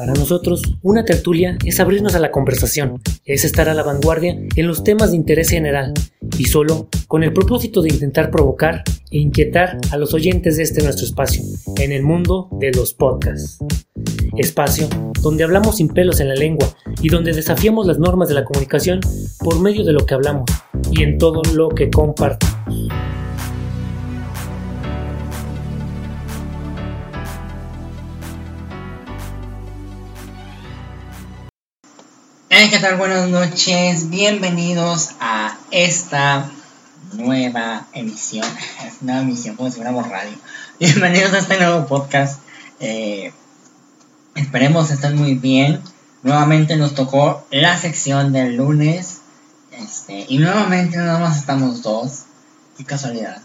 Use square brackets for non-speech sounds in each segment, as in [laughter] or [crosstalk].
Para nosotros, una tertulia es abrirnos a la conversación, es estar a la vanguardia en los temas de interés general y solo con el propósito de intentar provocar e inquietar a los oyentes de este nuestro espacio, en el mundo de los podcasts. Espacio donde hablamos sin pelos en la lengua y donde desafiamos las normas de la comunicación por medio de lo que hablamos y en todo lo que compartimos. ¿Qué tal? Buenas noches, bienvenidos a esta nueva emisión, [laughs] nueva emisión, como si fuéramos radio. [laughs] Bienvenidos a este nuevo podcast. Eh, esperemos estén muy bien. Nuevamente nos tocó la sección del lunes. Este, y nuevamente nada más estamos dos. Qué casualidad.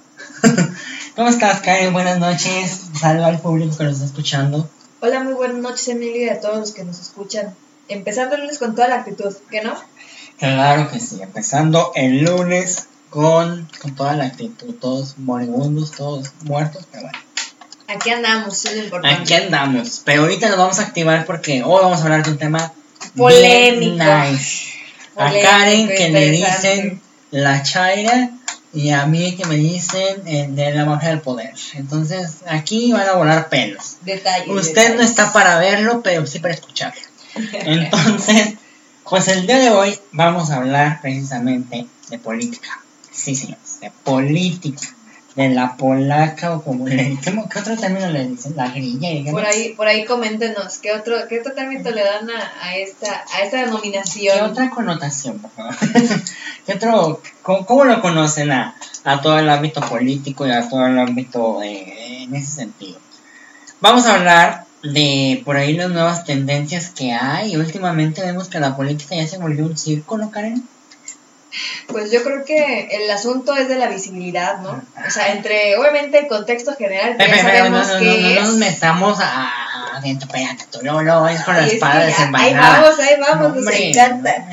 [laughs] ¿Cómo estás, Karen? Buenas noches. Saludos al público que nos está escuchando. Hola, muy buenas noches, Emilia, y a todos los que nos escuchan empezando el lunes con toda la actitud, ¿qué no? Claro que sí, empezando el lunes con, con toda la actitud, todos moribundos, todos muertos, pero bueno. Aquí andamos, es lo importante. Aquí andamos, pero ahorita nos vamos a activar porque hoy vamos a hablar de un tema polémico. Nice. a Karen que le dicen la Chaira y a mí que me dicen el de la magia del poder. Entonces aquí van a volar pelos. Detalles. Usted no está para verlo, pero sí para escucharlo. Entonces, pues el día de hoy vamos a hablar precisamente de política. Sí, señores, de política. De la polaca o como le ¿qué, otro término le dicen? La grilla. Por ahí, por ahí coméntenos, ¿qué otro, qué otro término le dan a, esta, a esta denominación? ¿Qué otra connotación, por favor? [laughs] ¿Qué otro, cómo, lo conocen a, a, todo el ámbito político y a todo el ámbito eh, en ese sentido? Vamos a hablar de por ahí las nuevas tendencias que hay. Últimamente vemos que la política ya se volvió un circo, ¿no, Karen? Pues yo creo que el asunto es de la visibilidad, ¿no? O sea, entre, obviamente, el contexto general, que ya sabemos no, que no, es... no, nos metamos a, espérate, tú no es con la espada desenvainada. Ahí vamos, ahí vamos, nos encanta.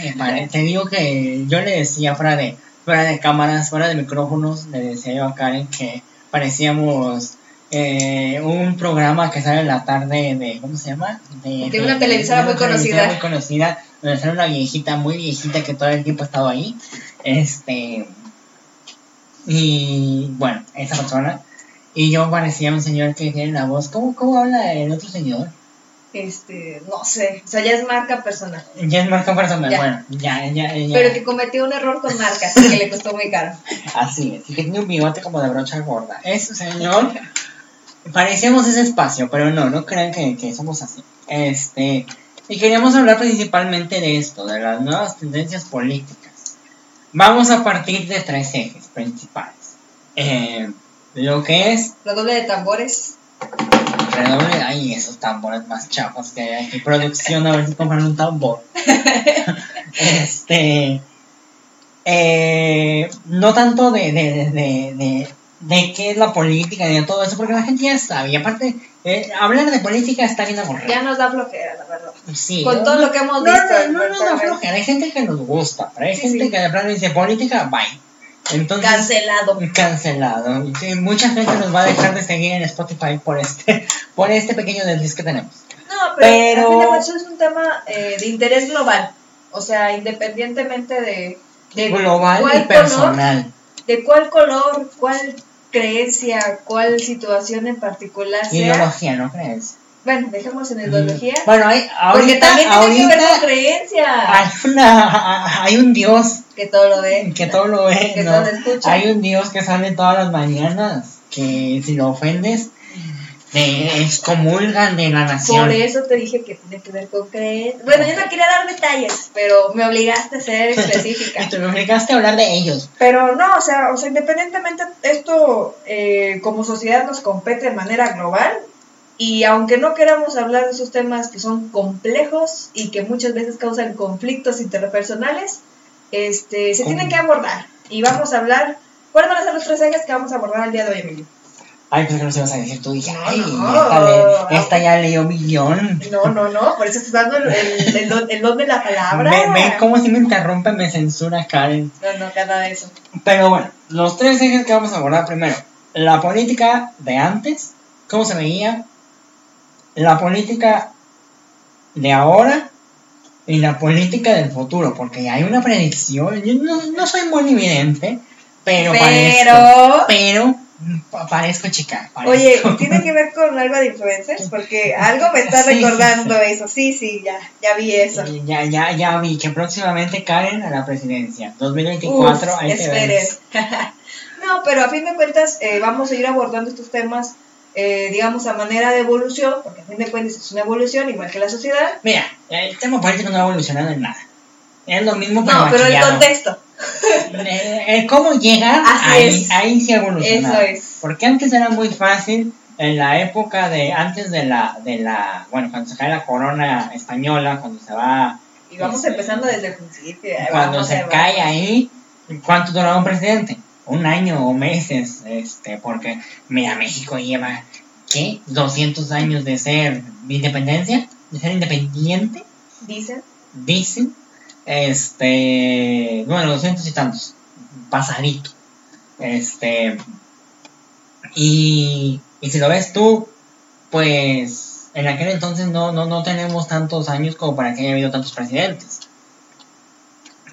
te digo que yo le decía fuera de, fuera de cámaras, fuera de micrófonos, le decía yo a Karen que parecíamos eh, un programa que sale en la tarde de, ¿cómo se llama? De, una televisora muy conocida. Muy conocida, donde sale una viejita, muy viejita que todo el tiempo ha estado ahí. Este. Y bueno, esa persona. Y yo parecía un señor que tiene la voz. ¿Cómo, cómo habla el otro señor? Este, no sé, o sea, ya es marca personal. Ya es marca personal, bueno, ya, ya, ya. Pero que cometió un error con marca, que le costó muy caro. Así es, y que tiene un bigote como de brocha gorda. Ese señor parecemos ese espacio, pero no, no crean que, somos así. Este, y queríamos hablar principalmente de esto, de las nuevas tendencias políticas. Vamos a partir de tres ejes principales. Eh, lo que es... Redoble de tambores. Redoble, ay, esos tambores más chafos que hay aquí. Producción, a ver si compran un tambor. [laughs] este... Eh, no tanto de, de de qué es la política y de todo eso, porque la gente ya sabe. Y aparte, eh, hablar de política está bien aburrido. Ya nos da flojera, la verdad. Sí. Con todo lo que hemos visto. No, no, no, nos da flojera. Hay gente que nos gusta, pero hay gente que de plano dice política, bye. Entonces, cancelado. Cancelado. mucha gente nos va a dejar de seguir en Spotify por este, [laughs] por este pequeño desliz que tenemos. No, pero, pero... es un tema eh, de interés global. O sea, independientemente de... de global y personal. de cuál color, cuál creencia, cuál situación en particular sea. Ideología, ¿no crees? Bueno, dejemos en ideología. Bueno, hay, ahorita, porque también tiene ahorita que ver con creencia. Hay, una, [laughs] hay un Dios que todo lo ve. Que todo lo ve. Que ¿no? todo lo escucha. Hay un Dios que sale todas las mañanas. Que si lo ofendes, te excomulgan de la nación. Por eso te dije que tiene que ver con creencia. Bueno, yo no quería dar detalles, pero me obligaste a ser [laughs] específica. me obligaste a hablar de ellos. Pero no, o sea, o sea independientemente, esto eh, como sociedad nos compete de manera global. Y aunque no queramos hablar de esos temas que son complejos y que muchas veces causan conflictos interpersonales, este, se tienen que abordar. Y vamos a hablar, ¿cuáles van a ser los tres ejes que vamos a abordar el día de hoy, Emilio? Ay, pues que no se vas a decir tú. Dije, ay, no, esta, ya leyó millón. No, no, no, por eso estás dando el, el, el, don de la palabra. Ve, ve cómo si me interrumpe, me censura Karen. No, no, nada de eso. Pero bueno, los tres ejes que vamos a abordar primero. La política de antes, cómo se veía. La política de ahora y la política del futuro, porque hay una predicción, yo no, no soy muy evidente, pero, Pero- parezco, pero pa- parezco chica. Oye, parezco. ¿tiene que ver con algo de influencers? Porque algo me está [laughs] Sí, recordando sí. eso. Sí, sí, ya, ya vi eso. Ya, ya, ya vi que próximamente caen a la presidencia. 2024, Uf, ahí te esperen. ves. [laughs] no, pero a fin de cuentas eh, vamos a ir abordando estos temas, eh, digamos, a manera de evolución, porque a fin de cuentas es una evolución, igual que la sociedad. Mira, el tema político no ha evolucionado en nada. Es lo mismo pero No, pero el contexto. Eh, el cómo llegar, ahí, es. ahí evolucionado. Eso es. Porque antes era muy fácil, en la época de, antes de la, de la, bueno, cuando se cae la corona española, cuando se va, Y vamos Este, empezando desde el principio. cuando se cae ahí, ¿cuánto duraba un presidente? Un año o meses, este, porque, mira, México lleva, ¿qué? 200 años de ser independencia, de ser independiente, Dicen. dicen, este, bueno, 200 y tantos, pasadito, este, y, y si lo ves tú, pues en aquel entonces no, no, no tenemos tantos años como para que haya habido tantos presidentes,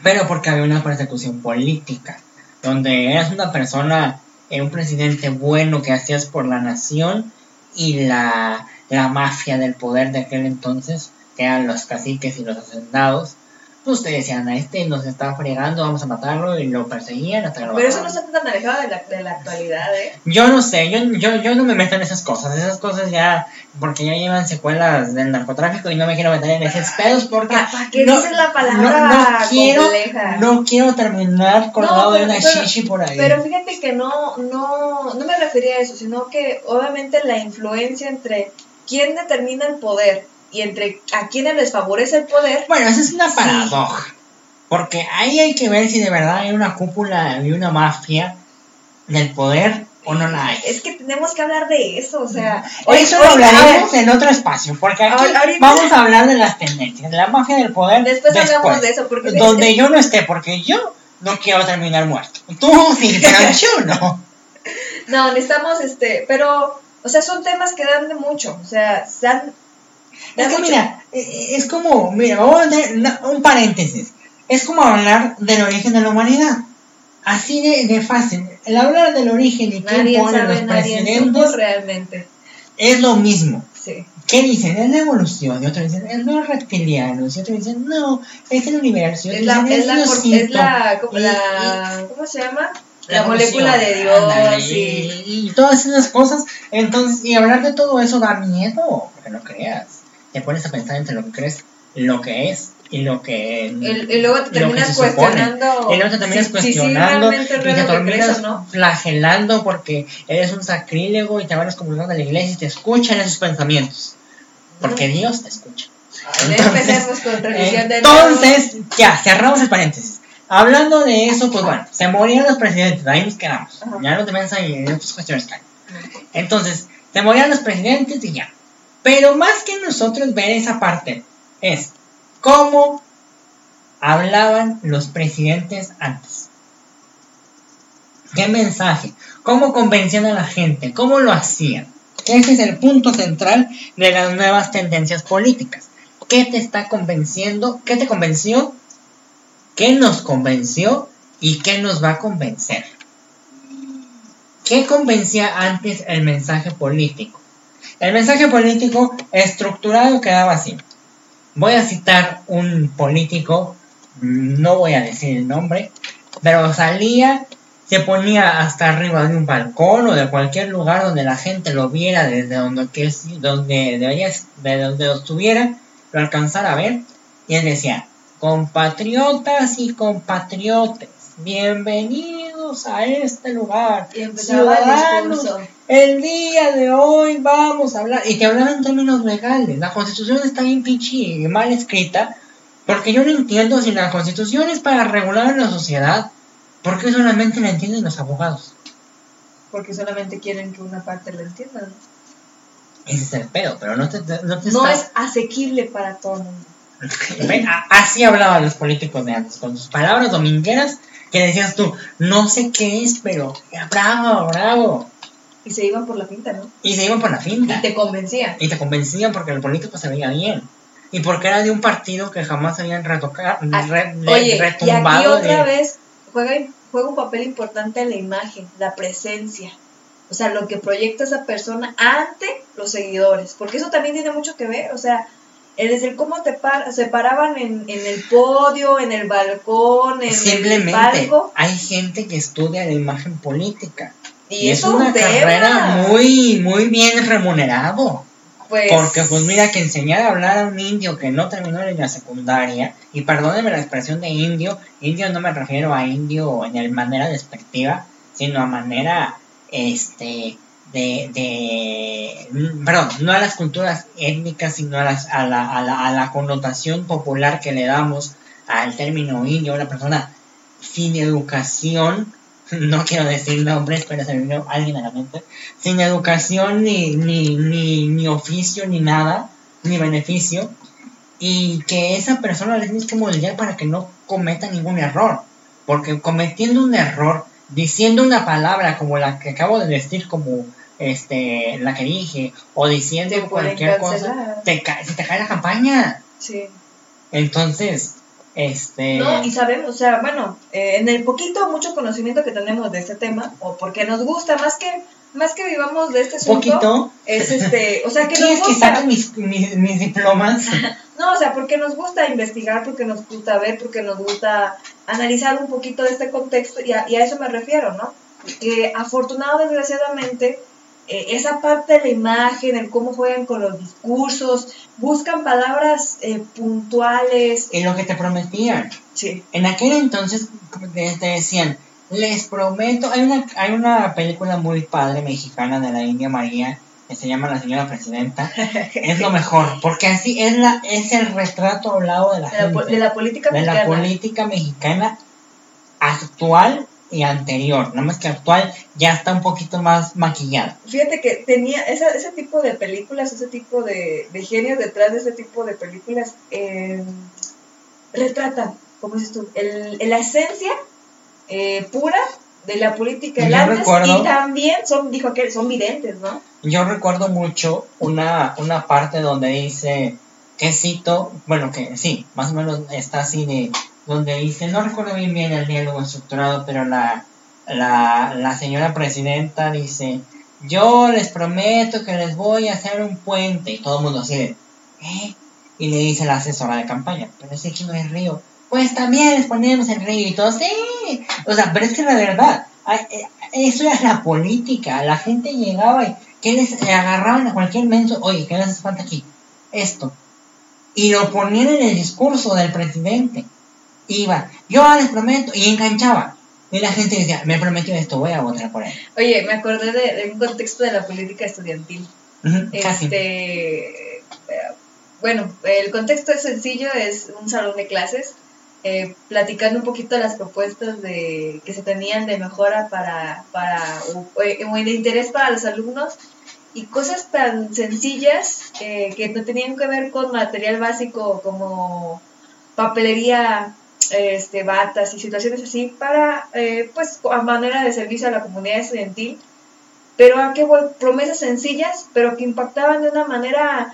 pero porque había una persecución política, donde eras una persona, eh, un presidente bueno que hacías por la nación y la, la mafia del poder de aquel entonces, que eran los caciques y los hacendados, te decían, a este nos está fregando, vamos a matarlo, y lo perseguían hasta que lo Pero eso no está tan alejado de la, de la actualidad, ¿eh? Yo no sé, yo, yo, yo no me meto en esas cosas, esas cosas ya, porque ya llevan secuelas del narcotráfico y no me quiero meter en esos pedos porque ¿Para qué no- dices la palabra no quiero, compleja? no quiero terminar colgado de una pero- shishi por ahí. Pero fíjate que no, no, no me refería a eso, sino que obviamente la influencia entre quién determina el poder y entre a quienes les favorece el poder, Bueno, esa es una Sí. paradoja. Porque ahí hay que ver si de verdad hay una cúpula y una mafia del poder o no la hay. es que tenemos que hablar de eso, o sea, Eso hoy- lo hoy- a hablaremos en otro espacio, porque aquí ahorita- vamos a hablar de las tendencias, de la mafia del poder Después hablamos de eso, porque donde es- yo no esté, porque yo no quiero terminar muerto. Tú sí, pero [laughs] yo no. No, necesitamos este, pero, o sea, son temas que dan de mucho, o sea, dan, Es que mira, eh, es como, mira, vamos a hacer un paréntesis. Es como hablar del origen de la humanidad. Así de, de fácil. El hablar del origen y quién nadie pone sabe, los presidentes realmente, es lo mismo. sí. ¿Qué dicen? Es la evolución. Y otros dicen, es los reptilianos. Y otros dicen, no, es el universo. Y Es la, dicen, es la, por- Diosito". es la, como Y- la, ¿cómo se llama? La molécula de Dios, y... y, y todas esas cosas. Entonces, y hablar de todo eso da miedo, porque no creas. Te pones a pensar entre lo que crees, lo que es y lo que. El- y luego te terminas cuestionando Y luego te terminas si- si cuestionando realmente es y te terminas crees no. flagelando porque eres un sacrílego y te van a excomulgar de la iglesia y te escuchan esos pensamientos. Porque Dios te escucha. Ay, ya empecemos con de Entonces, ya, cerramos el paréntesis. Hablando de eso, pues bueno, se morían los presidentes, ahí nos quedamos. Ya no te ahí en otras cuestiones que hay. Entonces, se morían los presidentes y ya. Pero más que nosotros ver esa parte, es cómo hablaban los presidentes antes. ¿Qué mensaje? ¿Cómo convencían a la gente? ¿Cómo lo hacían? Ese es el punto central de las nuevas tendencias políticas. ¿Qué te está convenciendo? ¿Qué te convenció? ¿Qué nos convenció? ¿Y qué nos va a convencer? ¿Qué convencía antes el mensaje político? El mensaje político estructurado quedaba así. Voy a citar un político, no voy a decir el nombre, pero salía, se ponía hasta arriba de un balcón o de cualquier lugar donde la gente lo viera desde donde, que, donde debería, de donde lo estuviera, lo alcanzara a ver, y él decía, compatriotas y compatriotes, bienvenidos a este lugar. Ciudadanos. El día de hoy vamos a hablar, y te hablaba en términos legales, la constitución está bien pinche y mal escrita, porque yo no entiendo si la constitución es para regular la sociedad, ¿por qué solamente la entienden los abogados? Porque solamente quieren que una parte lo entienda. Ese es el pedo, pero no te, no te No es asequible para todo el mundo. [laughs] Así hablaban los políticos de antes, con sus palabras domingueras, que decías tú, no sé qué es, pero bravo, bravo. Y se iban por la pinta, ¿no? Y se iban por la Y finta. te convencían. Y te convencían porque el político se veía bien. y porque era de un partido que jamás habían retocado, Ah, re- Oye, y aquí retumbado otra de- vez juega, juega un papel importante la imagen, la presencia. O sea, lo que proyecta esa persona ante los seguidores. Porque eso también tiene mucho que ver. O sea, el- desde el cómo te par- se paraban en, en el podio, en el balcón, en el Simplemente palco. hay gente que estudia la imagen política. Y, Y, es es un una tema. carrera muy, muy bien remunerado. Pues, Porque pues mira que enseñar a hablar a un indio que no terminó en la secundaria, y perdóneme la expresión de indio, indio no me refiero a indio en el manera despectiva, sino a manera este de, de perdón, no a las culturas étnicas, sino a, las, a, la, a, la, a la connotación popular que le damos al término indio, una persona sin educación, [laughs] no quiero decir nombres, pero se me vino alguien a la mente, sin educación ni, ni, ni, ni oficio ni nada, ni beneficio, y que esa persona le tienes que moldear para que no cometa ningún error, porque cometiendo un error, diciendo una palabra como la que acabo de decir, como este la que dije, o diciendo cualquier cosa, te se te cae la campaña. sí. Entonces, este... No, y sabemos, o sea, bueno, eh, en el poquito mucho conocimiento que tenemos de este tema, o porque nos gusta, más que, más que vivamos de este asunto, poquito. es este, [laughs] o sea, que nos ¿Quieres que gusta. saque mis, mis, mis diplomas? [laughs] No, o sea, porque nos gusta investigar, porque nos gusta ver, porque nos gusta analizar un poquito de este contexto, y a, y a eso me refiero, ¿no? Que afortunado, desgraciadamente, eh, esa parte de la imagen, el cómo juegan con los discursos, buscan palabras eh, puntuales. y lo que te prometían. Sí. En aquel entonces te, decían, les prometo, hay una, hay una película muy padre mexicana de la India María que se llama La Señora Presidenta. [laughs] es lo mejor, porque así es la es el retrato hablado de la De la, gente, de la política de la política mexicana actual y anterior. Nada más que actual ya está un poquito más maquillada. Fíjate que tenía esa- ese tipo de películas, ese tipo de, de genios detrás de ese tipo de películas, eh, retratan, como dices tú, el, la esencia eh, pura de la política del antes recuerdo- y también son, dijo que son videntes, ¿no? Yo recuerdo mucho una, una parte donde dice, que cito, bueno, que sí, más o menos está así de, donde dice, no recuerdo bien bien el diálogo estructurado, pero la, la, la señora presidenta dice, yo les prometo que les voy a hacer un puente, y todo el mundo así ¿eh? Y le dice la asesora de campaña, pero es que no hay río. Pues también les ponemos el río y todo, sí. O sea, pero es que la verdad, eh, eso era la política. La gente llegaba y que les le agarraban a cualquier menso, oye, ¿qué les hace falta aquí? Esto. Y lo ponían en el discurso del presidente. Iba, yo les prometo, y enganchaba. Y la gente decía, me prometió esto, voy a votar por él. Oye, me acordé de, de un contexto de la política estudiantil. Este, eh, bueno, el contexto es sencillo, es un salón de clases, eh, platicando un poquito las propuestas de que se tenían de mejora para, para o, o de interés para los alumnos y cosas tan sencillas eh, que no tenían que ver con material básico como papelería, este, batas y situaciones así para, eh, pues, a manera de servicio a la comunidad estudiantil pero a qué promesas sencillas, pero que impactaban de una manera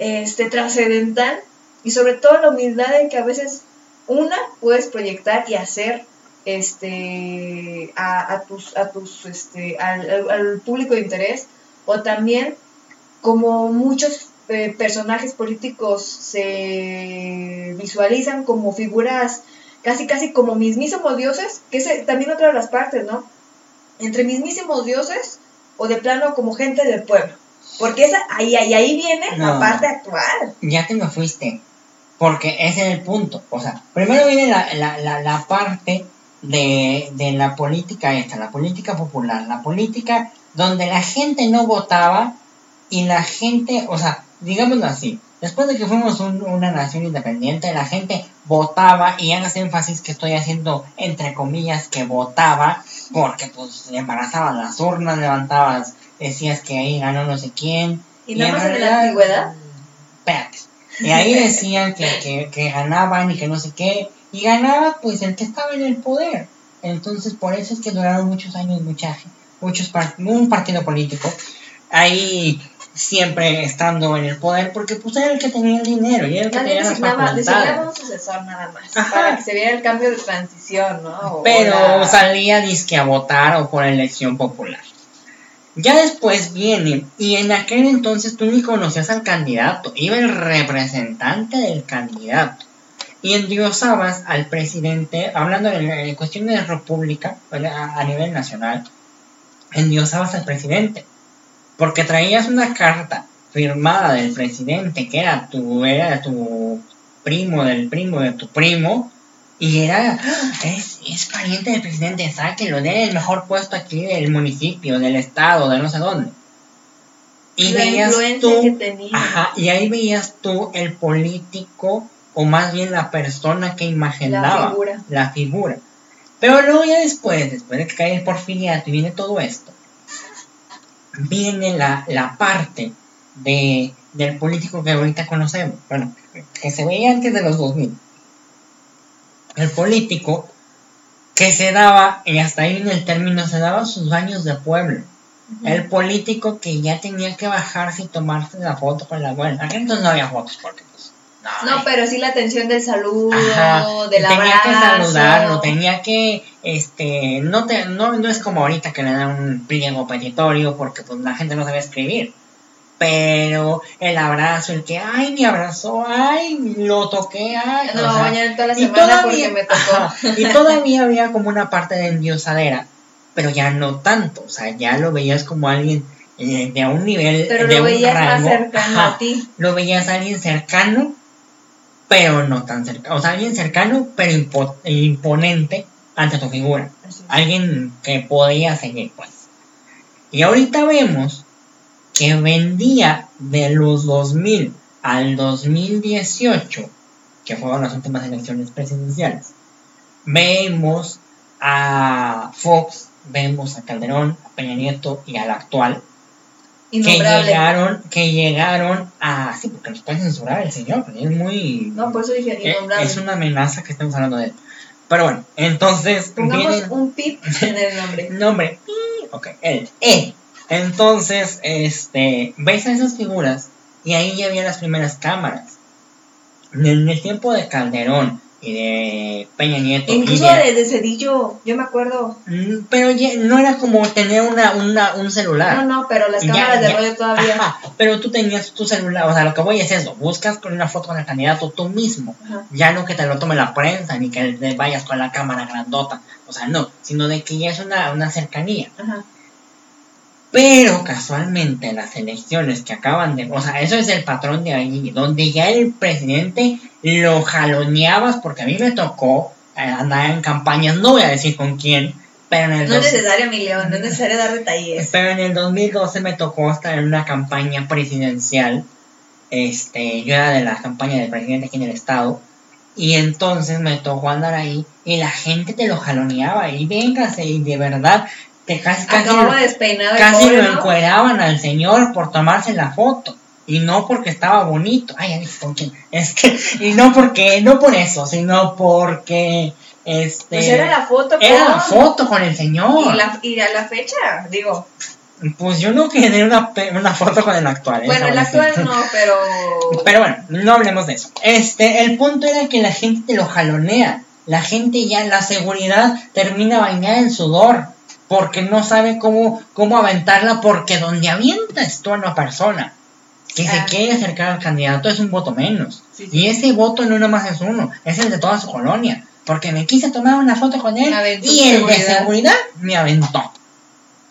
este, trascendental y sobre todo la humildad en que a veces una puedes proyectar y hacer este a, tus a tus este al- al público de interés o también como muchos eh, personajes políticos se visualizan como figuras casi casi como mismísimos dioses que es también otra de las partes no entre mismísimos dioses o de plano como gente del pueblo. Porque esa, ahí, ahí, ahí viene la parte actual. ya te me fuiste. Porque ese es el punto. O sea, primero viene la, la, la, la parte de, de la política esta, la política popular, la política donde la gente no votaba y la gente, o sea, digámoslo así, después de que fuimos un- una nación independiente, la gente votaba, y hagas énfasis que estoy haciendo entre comillas que votaba, porque pues embarazaban las urnas, levantabas, decías que ahí ganó no sé quién. Y nada en más en la antigüedad. Espérate. Y ahí decían que, que, que ganaban y que no sé qué. Y ganaba pues el que estaba en el poder. Entonces por eso es que duraron muchos años mucha, muchos par- un partido político. Ahí siempre estando en el poder, porque pues era el que tenía el dinero y era el que Nadie tenía las designaba, designaba facultades. un sucesor nada más. Ajá. Para que se viera el cambio de transición, ¿no? O- Pero la- salía disque a votar o por elección popular. Ya después viene, y en aquel entonces tú ni conocías al candidato, iba el representante del candidato. Y endiosabas al presidente, hablando de, cuestiones de república a, a nivel nacional, endiosabas al presidente. Porque traías una carta firmada del presidente, que era tu, era tu primo del primo de tu primo, y era, ¡ah! es, es pariente del presidente, sáquelo, de el mejor puesto aquí del municipio, del estado, de no sé dónde. Y la veías tú, que tenía. ajá, y ahí veías tú el político, o más bien la persona que imaginaba, La figura. la figura. Pero luego ya después, después de que cae el porfiriato y viene todo esto, viene la, la parte de, del político que ahorita conocemos, bueno, que se veía antes de los 2000. El político que se daba, y hasta ahí en el término, se daba sus baños de pueblo. El político que ya tenía que bajarse y tomarse la foto con la buena. Aquí entonces no había fotos porque pues... No, pero sí la atención del saludo, Ajá, del tenía que abrazo. saludarlo, tenía que, este, no te, no, no es como ahorita que le dan un pliego petitorio porque pues la gente no sabe escribir. Pero el abrazo, el que, ay, me abrazó, ay, lo toqué, ay. No, o sea, bañar toda la y semana porque me tocó. ajá, y todavía había como una parte de endiosadera, pero ya no tanto, o sea, ya lo veías como alguien eh, de un nivel, Pero de lo un veías más rango, cercano ajá, a ti. lo veías a alguien cercano, pero no tan cercano. O sea, alguien cercano, pero impo- imponente ante tu figura. Alguien que podía seguir, pues. Y ahorita vemos que vendía de los 2000 al 2018, que fueron las últimas elecciones presidenciales, vemos a Fox, vemos a Calderón, a Peña Nieto y al actual, que llegaron, que llegaron a... Sí, porque nos pueden censurar el señor, es muy... No, por eso dije eh, innombrable. es una amenaza que estamos hablando de él. Pero bueno, entonces... Pongamos vienen- un pip [laughs] en el nombre. nombre. Ok, él. Él. Entonces, este, ves a esas figuras y ahí ya había las primeras cámaras. En el tiempo de Calderón y de Peña Nieto. Incluso de- de, Cedillo, yo me acuerdo. Mm, pero ya no era como tener una, una, un celular. No, no, pero las Ya, cámaras de rollo todavía. Ajá, pero tú tenías tu celular, o sea, lo que voy es eso, buscas con una foto con el candidato tú mismo, Ajá. ya no que te lo tome la prensa, ni que vayas con la cámara grandota, o sea, no, sino de que ya es una, una cercanía. Ajá. Pero casualmente las elecciones que acaban de... O sea, eso es el patrón de ahí, donde ya el presidente lo jaloneabas, porque a mí me tocó eh, andar en campañas, no voy a decir con quién, pero en el, No es necesario, mi león, no es necesario dar detalles. pero en el 2012 me tocó estar en una campaña presidencial. Este, yo era de la campaña del presidente aquí en el estado. Y entonces me tocó andar ahí y la gente te lo jaloneaba y véngase y de verdad te casi casi Acababa despeinado el casi pobre, lo ¿no? encueraban al señor por tomarse la foto. Y no porque estaba bonito. Ay, con. Es que, y no porque, no por eso, sino porque, este. Pues era la foto era la con- foto con el señor. Y, la, y a la fecha, digo. Pues yo no quería una, una foto con el actual. ¿eh? Bueno, el actual no, [laughs] pero. Pero bueno, no hablemos de eso. Este, el punto era que la gente te lo jalonea. La gente ya, la seguridad termina bañada en sudor. Porque no sabe cómo, cómo aventarla. Porque donde avientas tú a una persona que se quiere acercar al candidato es un voto menos. Sí, sí. Y ese voto no nomás es uno, es el de toda su colonia. Porque me quise tomar una foto con él y el de seguridad. seguridad me aventó.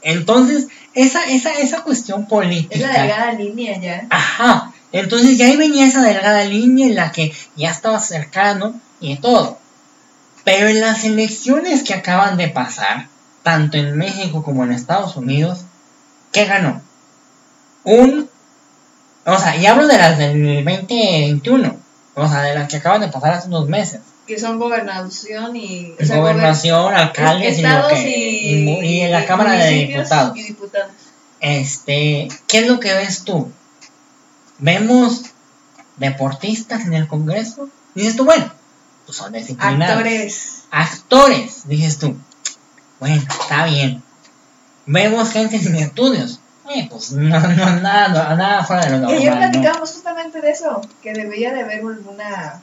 Entonces, esa, esa, esa cuestión política. Es la delgada línea ya. Ajá. Entonces ya ahí venía esa delgada línea en la que ya estaba cercano y todo. Pero en las elecciones que acaban de pasar, tanto en México como en Estados Unidos, ¿qué ganó? Un... O sea, y hablo de las del 2021. O sea, de las que acaban de pasar hace unos meses. Que son gobernación y. o sea, Gobernación, gober- alcaldes y lo estados que... y, y y en la Cámara de Diputados. Y diputados. Este, ¿qué es lo que ves tú? ¿Vemos deportistas en el Congreso? Dices tú, bueno, pues son disciplinados. Actores. Actores, dices tú. Bueno, está bien. Vemos gente sin estudios. Eh, pues no, no, nada, nada fuera de lo Y ayer normal. ¿no? platicábamos justamente de eso, que debería de haber alguna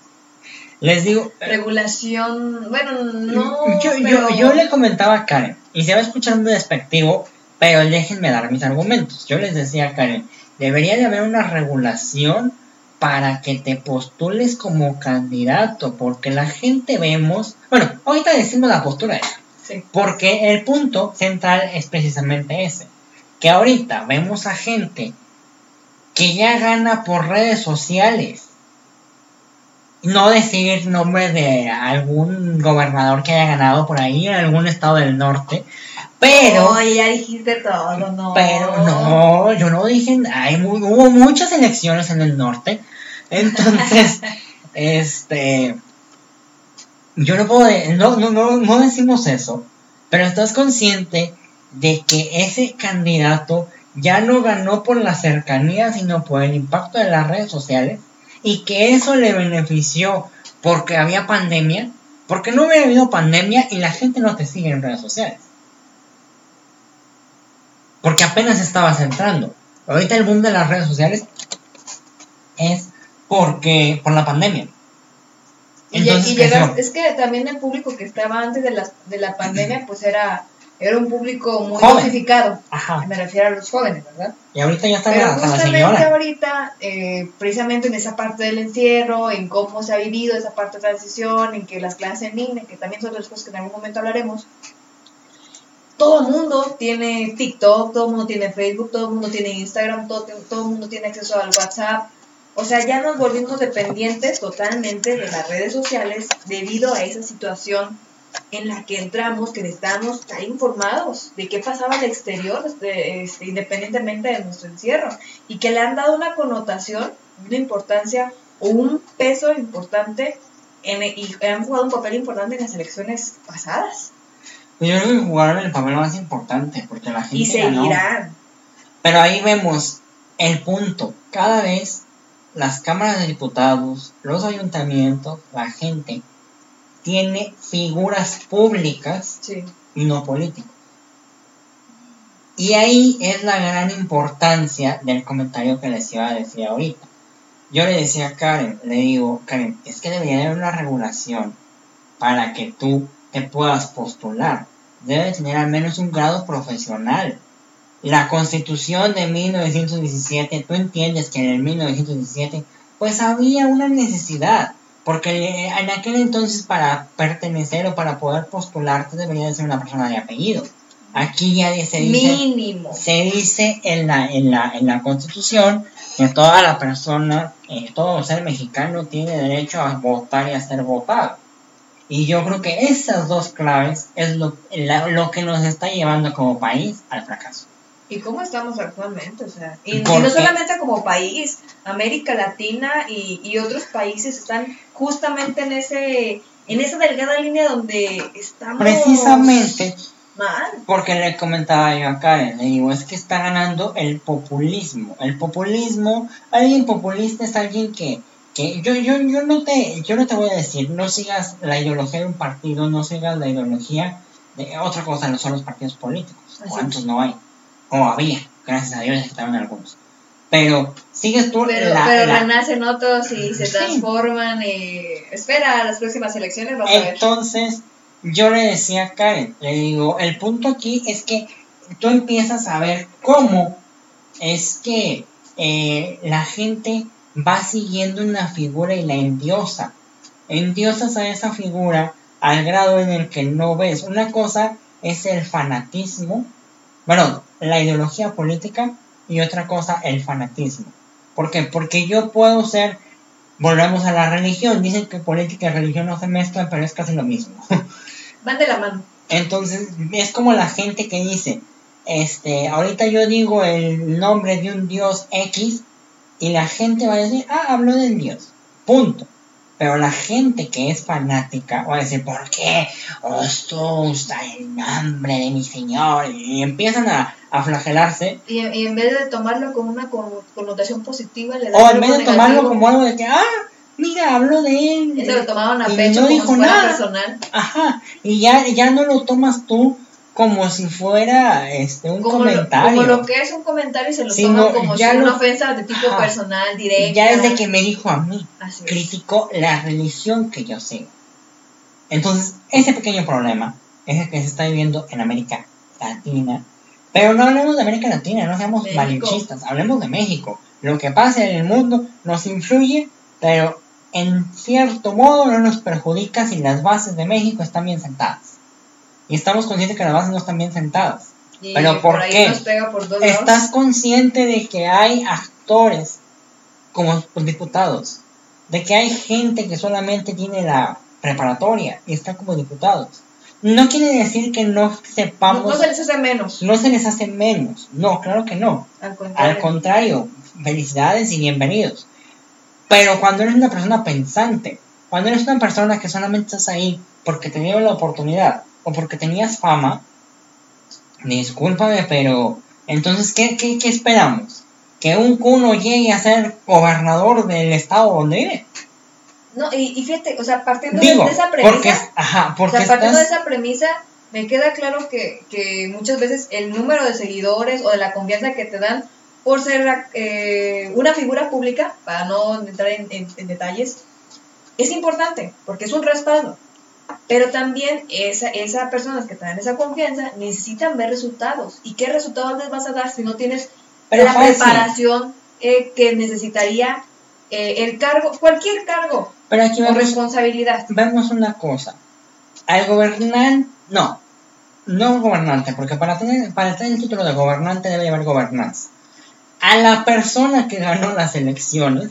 Les digo, regulación, bueno, no, yo, yo, pero- yo le comentaba a Karen, y se va a escuchar muy despectivo, pero déjenme dar mis argumentos. Yo les decía a Karen, debería de haber una regulación para que te postules como candidato, porque la gente vemos, bueno, ahorita decimos la postura de Sí. porque el punto central es precisamente ese. Que ahorita vemos a gente que ya gana por redes sociales. No decir nombre de algún gobernador que haya ganado por ahí en algún estado del norte. Pero, Oye, ya dijiste todo, no. pero no, yo no dije, hay hubo muchas elecciones en el norte. Entonces, [laughs] este, yo no puedo, no, no, no, no decimos eso, pero estás consciente de que ese candidato ya no ganó por la cercanía, sino por el impacto de las redes sociales, y que eso le benefició porque había pandemia, porque no hubiera habido pandemia y la gente no te sigue en redes sociales. Porque apenas estabas entrando. Ahorita el boom de las redes sociales es porque por la pandemia. Y, Entonces, y ¿qué llegar- es que también el público que estaba antes de la, de la pandemia, pues era, era un público muy Joven. dosificado. Ajá. Me refiero a los jóvenes, ¿verdad? Y ahorita ya está Pero la, justamente ahorita, eh, precisamente en esa parte del encierro, en cómo se ha vivido esa parte de transición, en que las clases en línea, que también son otras cosas que en algún momento hablaremos, todo el mundo tiene TikTok, todo el mundo tiene Facebook, todo el mundo tiene Instagram, todo, todo el mundo tiene acceso al WhatsApp. O sea, ya nos volvimos dependientes totalmente de las redes sociales debido a esa situación en la que entramos, que necesitamos estar informados de qué pasaba al exterior, este, este, independientemente de nuestro encierro, y que le han dado una connotación, una importancia o un peso importante en, y han jugado un papel importante en las elecciones pasadas. Yo creo que jugaron el papel más importante porque la gente Y ganó. seguirán. Pero ahí vemos el punto. Cada vez las cámaras de diputados, los ayuntamientos, la gente tiene figuras públicas Sí. y no políticos. Y ahí es la gran importancia del comentario que les iba a decir ahorita. Yo le decía a Karen, le digo, Karen, es que debería haber una regulación para que tú te puedas postular. Debe tener al menos un grado profesional. La constitución de 1917, tú entiendes que en el 1917 pues había una necesidad. Porque en aquel entonces para pertenecer o para poder postularte debería de ser una persona de apellido. Aquí ya se dice, Mínimo. se dice en la, en la, en la constitución que toda la persona, eh, todo ser mexicano tiene derecho a votar y a ser votado. Y yo creo que esas dos claves es lo, la- lo que nos está llevando como país al fracaso. ¿Y cómo estamos actualmente? O sea, y, y ¿Por no solamente como país, América Latina y, y otros países están justamente en ese en esa delgada línea donde estamos Precisamente mal. porque le comentaba yo a Karen, le digo, es que está ganando el populismo. El populismo, alguien populista es alguien que, que yo, yo, yo, no te, yo no te voy a decir, no sigas la ideología de un partido, no sigas la ideología de otra cosa, no son los partidos políticos. ¿Cuántos no hay? O había, gracias a Dios ya estaban algunos. Pero sigues tú Pero, la- pero la- renacen otros y se Sí. transforman. Y... Espera a las próximas elecciones, vas a ver. Entonces, yo le decía a Karen, le digo, el punto aquí es que tú empiezas a ver cómo es que eh, la gente va siguiendo una figura y la endiosa. Endiosas a esa figura al grado en el que no ves. Una cosa es el fanatismo, bueno, la ideología política y otra cosa el fanatismo. ¿Por qué? Porque yo puedo ser Volvemos a la religión. Dicen que política y religión no se mezclan, pero es casi lo mismo. [laughs] Van de la mano. Entonces, es como la gente que dice, este, ahorita yo digo el nombre de un dios X y la gente va a decir, ah, habló del dios. Punto. Pero la gente que es fanática va a decir, ¿por qué os gusta el nombre de mi señor? Y empiezan a, a flagelarse. Y, y en vez de tomarlo como una con- connotación positiva, le dan O en vez de tomarlo como algo de que, ah, mira, habló de él. Lo tomaban a y pecho no como dijo nada. personal. Ajá, y ya, ya no lo tomas tú como si fuera este un como lo, comentario. como lo que es un comentario y se lo Sí, toman no, como ya si una lo- ofensa de tipo Ajá. personal, directa. ya desde que me dijo a mí, Así es. criticó la religión que yo sigo. Entonces, ese pequeño problema es el que se está viviendo en América Latina. Pero no hablemos de América Latina, no seamos México. malinchistas, hablemos de México. Lo que pasa en el mundo nos influye, pero en cierto modo no nos perjudica si las bases de México están bien sentadas. Y estamos conscientes que las bases no están bien sentadas. Y Pero ¿por qué? nos pega por dos ¿Estás lados. consciente de que hay actores como diputados? De que hay gente que solamente tiene la preparatoria y está como diputados. No quiere decir que no sepamos, no se les hace menos. no se les hace menos. No, claro que no. Al contrario. Al contrario, felicidades y bienvenidos. Pero cuando eres una persona pensante, cuando eres una persona que solamente estás ahí porque te dieron la oportunidad o porque tenías fama, discúlpame, pero entonces, ¿qué, qué, qué esperamos? ¿Que un cuno llegue a ser gobernador del estado donde vive? No, y, y fíjate, o sea, partiendo Digo, de esa premisa, porque, ajá, o porque sea, partiendo de esa premisa, me queda claro que, que muchas veces el número de seguidores o de la confianza que te dan por ser eh, una figura pública, para no entrar en, en- en detalles, es importante, porque es un respaldo. Pero también esa, esas personas que te dan esa confianza necesitan ver resultados. ¿Y qué resultados les vas a dar si no tienes Pero la fácil. preparación eh, que necesitaría eh, el cargo, cualquier cargo Pero aquí o vemos responsabilidad? vemos una cosa. Al gobernante, no, no gobernante, porque para tener, para tener el título de gobernante debe haber gobernanza. A la persona que ganó las elecciones,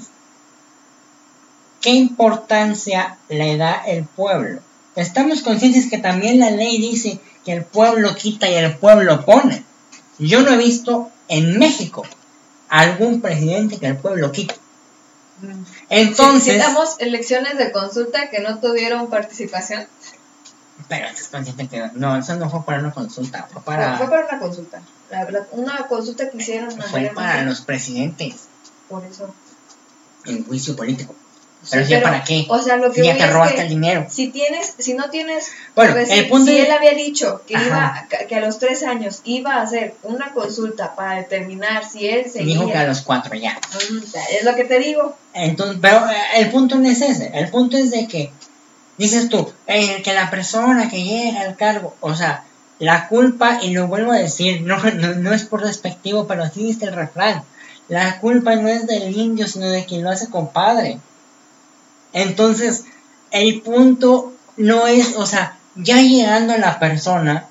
¿qué importancia le da el pueblo? Estamos conscientes que también la ley dice que el pueblo quita y el pueblo pone. Yo no he visto en México algún presidente que el pueblo quite. Entonces, Necesitamos elecciones de consulta que no tuvieron participación. Pero estás consciente que no, eso no fue para una consulta, fue para, Fue para una consulta. La- la- una consulta que hicieron fue para los presidentes Por eso. en juicio político. Sí, Pero ya para qué? O sea, lo que ya te es robaste que el dinero. si tienes, si no tienes, Bueno, pues, el si- punto si es- él había dicho que Ajá. iba, que- a los tres años iba a hacer una consulta para determinar si él seguía. Dijo que a los cuatro ya. Mm, Es lo que te digo. Entonces, pero eh, el punto no es ese. El punto es de que dices tú, eh, que la persona que llega al cargo, o sea, la culpa, y lo vuelvo a decir, [laughs] no, no, no es por despectivo, pero así dice el refrán. La culpa no es del indio, sino de quien lo hace compadre. Entonces, el punto no es, o sea, ya llegando a la persona,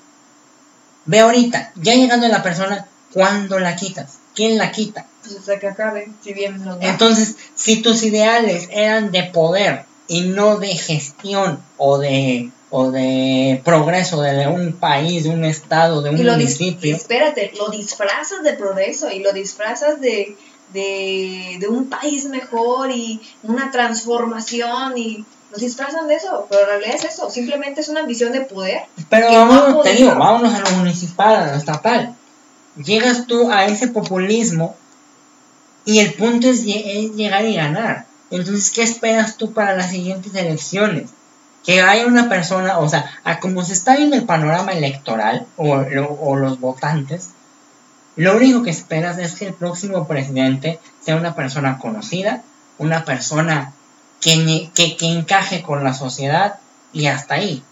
ve ahorita, ya llegando a la persona, ¿cuándo la quitas? ¿Quién la quita? Pues hasta que acabe, si bien va. Entonces, si tus ideales eran de poder y no de gestión o de o de progreso de un país, de un estado, de un y lo municipio, espérate, lo disfrazas de progreso y lo disfrazas de, de, de un país mejor y una transformación y lo disfrazan de eso, pero en realidad es eso, simplemente es una ambición de poder. pero no ha te digo, vámonos a lo municipal, a lo estatal. Llegas tú a ese populismo y el punto es, lle- es llegar y ganar. Entonces, ¿qué esperas tú para las siguientes elecciones? Que haya una persona, o sea, a como se está viendo el panorama electoral o los votantes, lo único que esperas es que el próximo presidente sea una persona conocida, una persona que, que, que encaje con la sociedad y hasta ahí.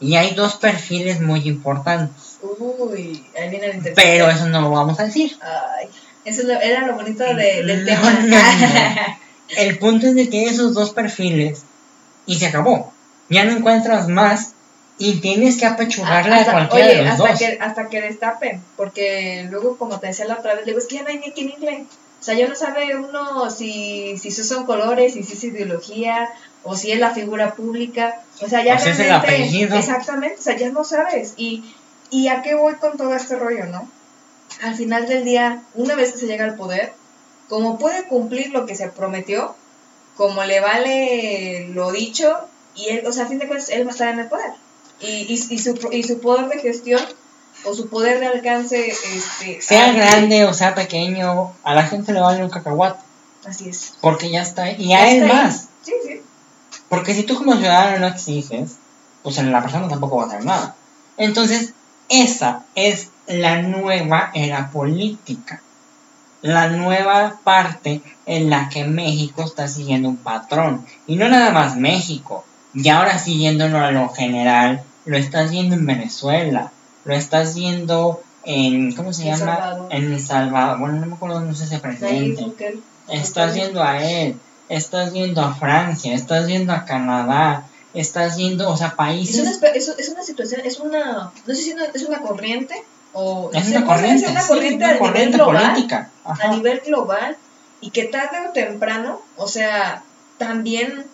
Y hay dos perfiles muy importantes, Uy, ahí viene el interesante. pero eso no lo vamos a decir. Ay, eso era lo bonito de- del No, tema. no, no. [laughs] El punto es de que esos dos perfiles y se acabó. Ya no encuentras más y tienes que apechurrarle a Hasta- cualquiera oye, de los hasta dos. que, hasta que destapen, porque luego, como te decía la otra vez, digo, es que ya no hay ni quien inglés. O sea, ya no sabe uno si, si esos son colores, si es ideología, o si es la figura pública. O sea, ya O si es el realmente- apellido. Exactamente, o sea, ya no sabes. Y, ¿Y a qué voy con todo este rollo, no? Al final del día, una vez que se llega al poder, como puede cumplir lo que se prometió, como le vale lo dicho, y él, o sea, a fin de cuentas, él va a estar en el poder. Y, y, y, su, y su poder de gestión o su poder de alcance, este, Sea al- grande o sea pequeño, a la gente le vale un cacahuate. Así es. Porque ya está ahí. Y Ya a él está ahí. más. Sí, sí. Porque si tú como ciudadano no exiges, pues la persona tampoco va a hacer nada. Entonces, esa es la nueva era política. La nueva parte en la que México está siguiendo un patrón. Y no nada más México. Y ahora siguiéndolo a lo general, lo está haciendo en Venezuela. Lo está haciendo en, ¿cómo se El llama? Salvador. En El Salvador. Bueno, no me acuerdo no sé ese presidente. Estás yendo a él, estás yendo a Francia, estás yendo a Canadá, estás yendo, o sea, Es una, países... es, es una situación, es una, no sé si una- es una corriente o Es una corriente, una sí, corriente una a nivel corriente global, política. Ajá. a nivel global y que tarde o temprano, o sea, también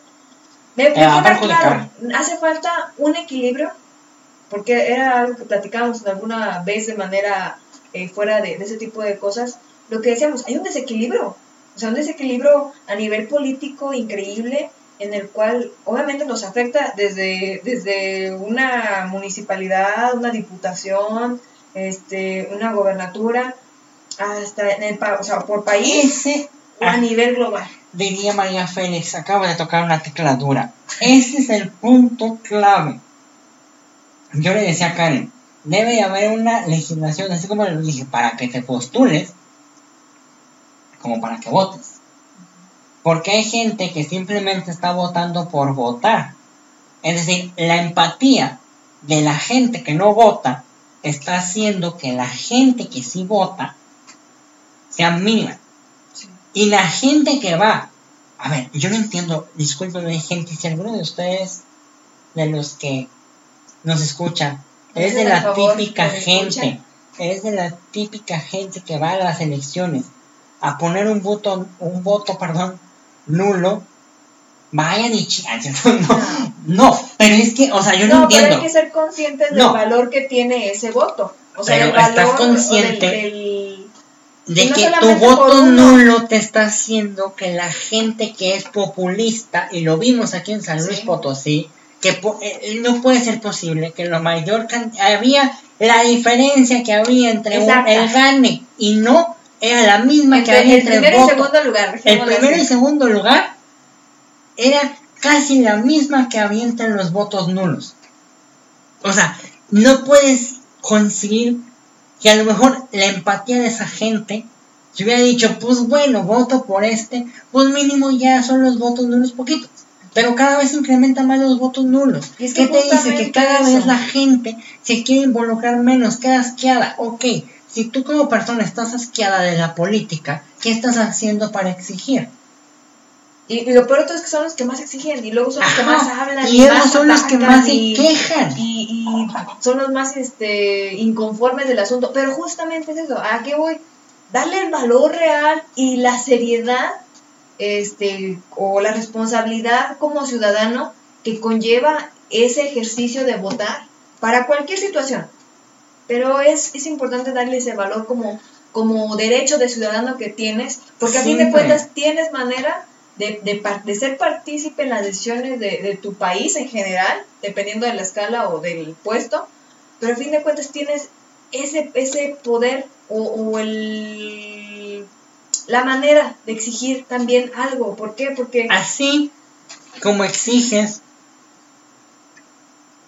me, me Te va a queda perjudicar. claro, hace falta un equilibrio, porque era algo que platicábamos alguna vez de manera eh, fuera de, de ese tipo de cosas, lo que decíamos, hay un desequilibrio, o sea, un desequilibrio a nivel político increíble en el cual obviamente nos afecta desde, desde una municipalidad, una diputación, este, una gobernatura, hasta en el, pa- o sea, por país Ese, a nivel global. diría María Félix, acaba de tocar una tecla dura. Ese es el punto clave. Yo le decía a Karen, debe de haber una legislación, así como le dije, para que te postules, como para que votes. Porque hay gente que simplemente está votando por votar. Es decir, la empatía de la gente que no vota está haciendo que la gente que sí vota sea mínima. Y la gente que va, a ver, yo no entiendo, discúlpenme gente, si alguno de ustedes, de los que nos escuchan, es de la favor, típica gente, es de la típica gente que va a las elecciones a poner un voto, un voto, perdón, nulo, vayan y chican, [laughs] no, no, pero es que, o sea, yo no, No, pero hay que ser conscientes del No. valor que tiene ese voto. O sea, Pero el valor estás del- consciente del- de no que tu voto nulo te está haciendo que la gente que es populista, y lo vimos aquí en San Luis Sí. Potosí, que po- eh, no puede ser posible que la mayor había la diferencia que había entre un- el gane y no era la misma que entre había el entre el primero y voto. segundo lugar. El primero y segundo lugar era casi la misma que había entre los votos nulos. O sea, no puedes conseguir que a lo mejor la empatía de esa gente se hubiera dicho, pues bueno, voto por este, pues mínimo ya son los votos nulos poquitos. Pero cada vez incrementan más los votos nulos. Es que ¿Qué te dice? Que cada eso. vez la gente se quiere involucrar menos, queda asqueada. Ok, si tú como persona estás asqueada de la política, ¿qué estás haciendo para exigir? Y, y lo peor de todo es que son los que más exigen y luego son los que Ajá, más hablan. y ellos más son los que más se y- quejan. Y, y son los más este, inconformes del asunto. Pero justamente es eso. ¿A qué voy? Darle el valor real y la seriedad este, o la responsabilidad como ciudadano que conlleva ese ejercicio de votar para cualquier situación. Pero es, es importante darle ese valor como, como derecho de ciudadano que tienes, porque a fin de Siempre. cuentas tienes manera de, de, de ser partícipe en las decisiones de, de tu país en general, dependiendo de la escala o del puesto, pero a fin de cuentas tienes ese, ese poder o, o el, la manera de exigir también algo. ¿Por qué? Porque... Así como exiges,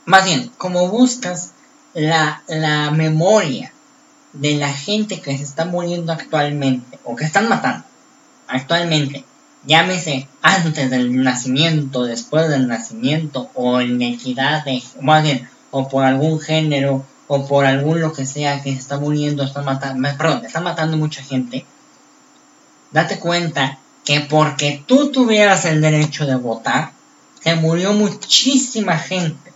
más bien, como buscas la, la memoria de la gente que se está muriendo actualmente, o que están matando actualmente, llámese antes del nacimiento, después del nacimiento, o en equidad de, más bien, o por algún género, o por algún lo que sea que se está muriendo, está matando, perdón, está matando mucha gente, date cuenta que porque tú tuvieras el derecho de votar, se murió muchísima gente.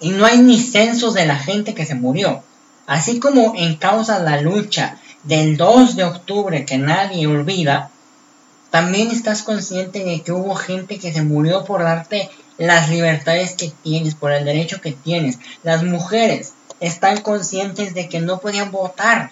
Y no hay ni censos de la gente que se murió. Así como en causa la lucha del 2 de octubre que nadie olvida, también estás consciente de que hubo gente que se murió por darte las libertades que tienes, por el derecho que tienes. Las mujeres están conscientes de que no podían votar.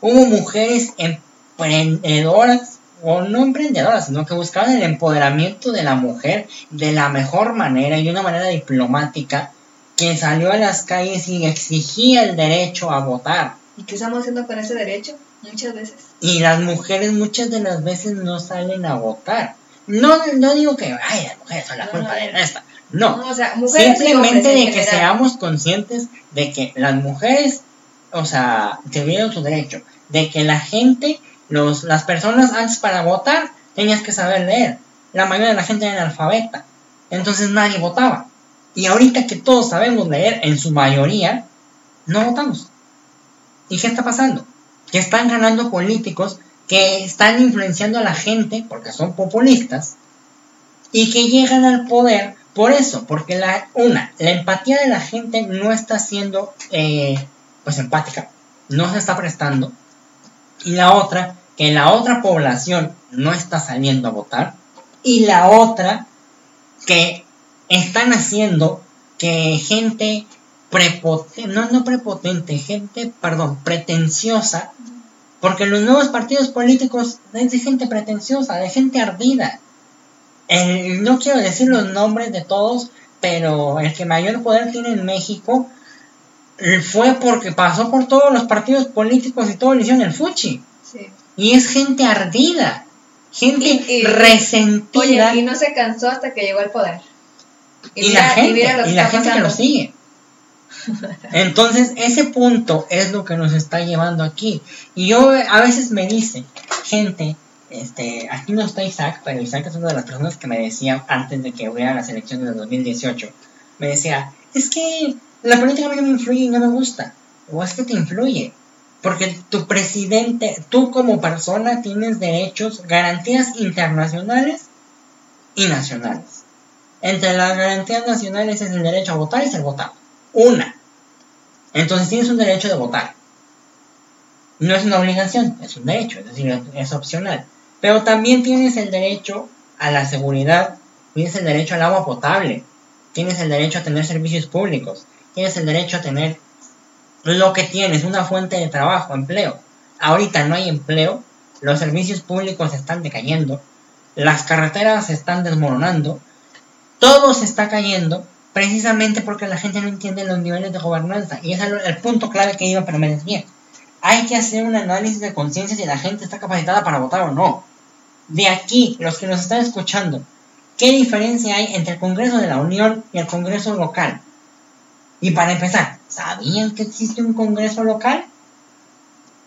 Hubo mujeres emprendedoras, o no emprendedoras, sino que buscaban el empoderamiento de la mujer de la mejor manera y de una manera diplomática, que salió a las calles y exigía el derecho a votar. ¿Y qué estamos haciendo con ese derecho? Muchas veces. Y las mujeres muchas de las veces no salen a votar. No, no digo que, ay, las mujeres son la No, culpa no, de esta. No, No, o sea, mujeres y simplemente de que seamos conscientes de que las mujeres, o sea, tuvieron su derecho, de que la gente, los, las personas antes para votar, tenías que saber leer. La mayoría de la gente era analfabeta, entonces nadie votaba. Y ahorita que todos sabemos leer, en su mayoría, no votamos. ¿Y qué está pasando? Que están ganando políticos que están influenciando a la gente porque son populistas y que llegan al poder por eso, porque la una, la empatía de la gente no está siendo eh, pues empática, no se está prestando. Y la otra, que la otra población no está saliendo a votar. Y la otra que están haciendo que gente prepotente, no, no prepotente, gente, perdón, pretenciosa, porque los nuevos partidos políticos es de gente pretenciosa, de gente ardida. El- no quiero decir los nombres de todos, pero el que mayor poder tiene en México eh, fue porque pasó por todos los partidos políticos y todo le hicieron el fuchi. Sí. Y es gente ardida, gente Y- y- resentida. Oye, y no se cansó hasta que llegó al poder. y, la mira- gente, mira lo y la gente que lo sigue. Entonces, ese punto es lo que nos está llevando aquí. Y yo a veces me dice, gente, este, aquí no está Isaac, pero Isaac es una de las personas que me decía antes de que hubiera las elecciones del 2018, me decía, es que la política a mí no me influye y no me gusta. O es que te influye. Porque tu presidente, tú como persona tienes derechos, garantías internacionales y nacionales. Entre las garantías nacionales es el derecho a votar y ser votado. Una. Entonces tienes un derecho de votar. No es una obligación, es un derecho, es decir, es- opcional. Pero también tienes el derecho a la seguridad, tienes el derecho al agua potable, tienes el derecho a tener servicios públicos, tienes el derecho a tener lo que tienes, una fuente de trabajo, empleo. Ahorita no hay empleo, los servicios públicos están decayendo, las carreteras se están desmoronando, todo se está cayendo precisamente porque la gente no entiende los niveles de gobernanza. Y es el, punto clave que iba, pero me. Hay que hacer un análisis de conciencia si la gente está capacitada para votar o no. De aquí, los que nos están escuchando, ¿qué diferencia hay entre el Congreso de la Unión y el Congreso local? Y para empezar, ¿sabían que existe un Congreso local?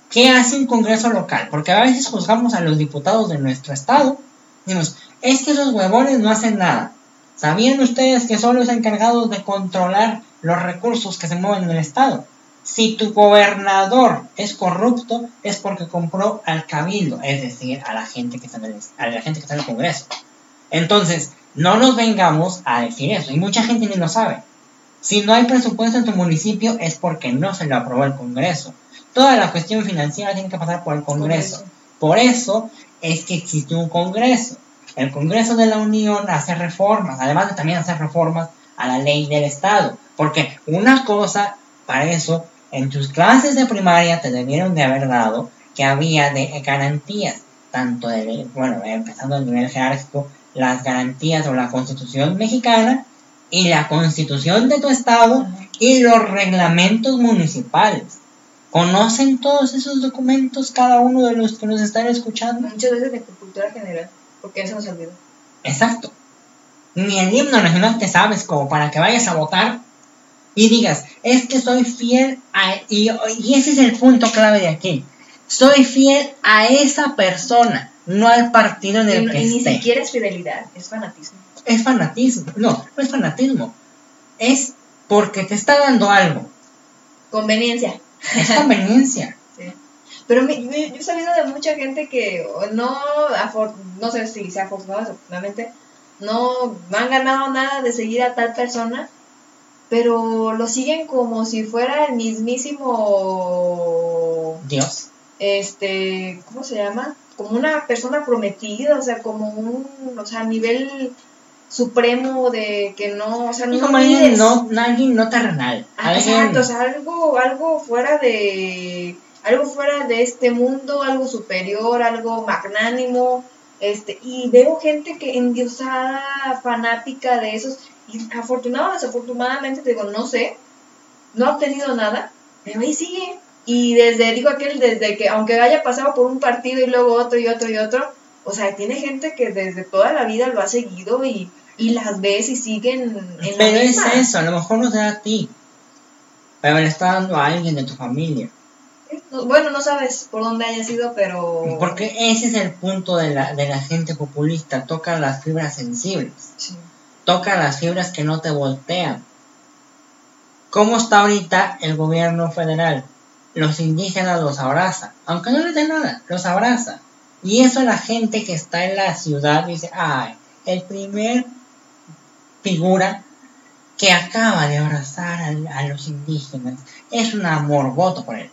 ¿Qué hace un Congreso local? Porque a veces juzgamos a los diputados de nuestro estado. Decimos, es que esos huevones no hacen nada. ¿Sabían ustedes que son los encargados de controlar los recursos que se mueven en el estado? Si tu gobernador es corrupto, es porque compró al cabildo, es decir, a la gente que está en el, a la gente que está en el Congreso. Entonces, no nos vengamos a decir eso, y mucha gente ni lo sabe. Si no hay presupuesto en tu municipio es porque no se lo aprobó el Congreso. Toda la cuestión financiera tiene que pasar por el Congreso. Por eso es que existe un Congreso. El Congreso de la Unión hace reformas, además de también hacer reformas a la ley del Estado. Porque una cosa, para eso, en tus clases de primaria te debieron de haber dado que había de garantías, tanto de, bueno, empezando a nivel jerárquico, las garantías o la Constitución mexicana y la Constitución de tu Estado y los reglamentos municipales. ¿Conocen todos esos documentos cada uno de los que nos están escuchando? Muchas veces de cultura general, porque eso nos olvidó. Exacto. Ni el himno nacional te sabes como para que vayas a votar y digas, es que soy fiel a... Y, y ese es el punto clave de aquí. Soy fiel a esa persona, no al partido en Y, el no- que y ni siquiera es fidelidad, es fanatismo. Es fanatismo. No, no es fanatismo. Es porque te está dando algo. Conveniencia. Es conveniencia. Pero mi- mi- yo he sabido de mucha gente que no, no sé si sea afortunado desafortunadamente, no han ganado nada de seguir a tal persona, pero lo siguen como si fuera el mismísimo, Dios. este, ¿cómo se llama? Como una persona prometida, o sea, como un, o sea, nivel supremo de que no, o sea, no como alguien no, alguien no terrenal. Ah, Alguien- Exacto, o sea, algo, algo fuera de algo fuera de este mundo, algo superior, algo magnánimo, este, y veo gente que endiosada, fanática de esos, y afortunado o desafortunadamente, te digo, no sé, no ha obtenido nada, pero ahí sigue. Y desde, digo aquel, desde que, aunque haya pasado por un partido y luego otro y otro y otro, o sea, tiene gente que desde toda la vida lo ha seguido y y las ves y siguen en Pero la es eso, a lo mejor no te da a ti. Pero le está dando a alguien de tu familia. No- Bueno, no sabes por dónde haya sido, pero... Porque ese es el punto de la, de la gente populista. Toca las fibras sensibles. Sí. Toca las fibras que no te voltean. ¿Cómo está ahorita el gobierno federal? Los indígenas los abraza. Aunque no les dé nada, los abraza. Y eso la gente que está en la ciudad dice, ay, el primer figura que acaba de abrazar al- a, los indígenas es un amor, voto por él.